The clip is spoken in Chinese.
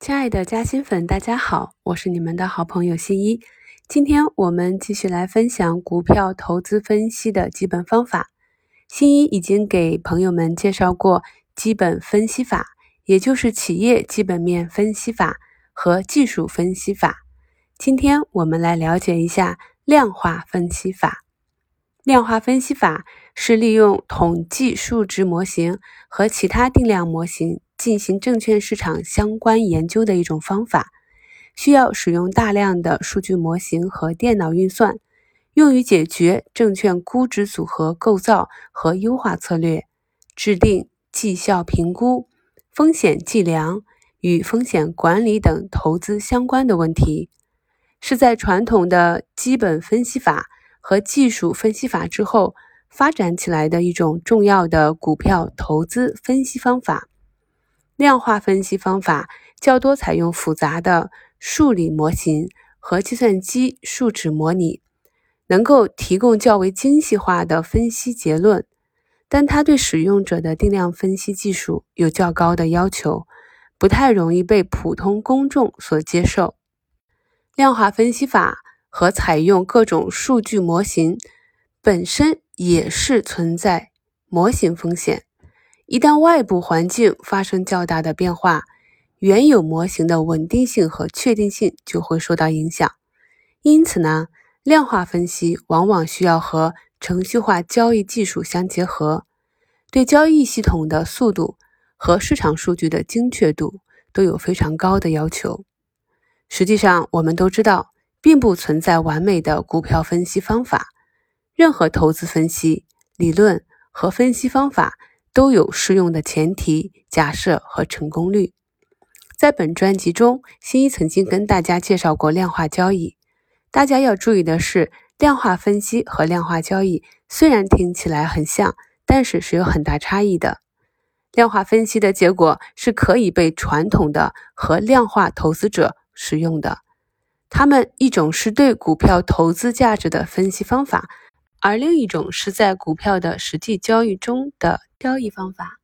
亲爱的嘉兴粉，大家好，我是你们的好朋友新一。今天我们继续来分享股票投资分析的基本方法。新一已经给朋友们介绍过基本分析法，也就是企业基本面分析法和技术分析法。今天我们来了解一下量化分析法。量化分析法是利用统计数值模型和其他定量模型。进行证券市场相关研究的一种方法，需要使用大量的数据模型和电脑运算，用于解决证券估值组合构造和优化策略、制定绩效评估、风险计量与风险管理等投资相关的问题，是在传统的基本分析法和技术分析法之后发展起来的一种重要的股票投资分析方法。量化分析方法较多采用复杂的数理模型和计算机数值模拟，能够提供较为精细化的分析结论，但它对使用者的定量分析技术有较高的要求，不太容易被普通公众所接受。量化分析法和采用各种数据模型本身也是存在模型风险。一旦外部环境发生较大的变化，原有模型的稳定性和确定性就会受到影响。因此呢，量化分析往往需要和程序化交易技术相结合，对交易系统的速度和市场数据的精确度都有非常高的要求。实际上，我们都知道，并不存在完美的股票分析方法，任何投资分析理论和分析方法。都有适用的前提、假设和成功率。在本专辑中，新一曾经跟大家介绍过量化交易。大家要注意的是，量化分析和量化交易虽然听起来很像，但是是有很大差异的。量化分析的结果是可以被传统的和量化投资者使用的。它们一种是对股票投资价值的分析方法。而另一种是在股票的实际交易中的交易方法。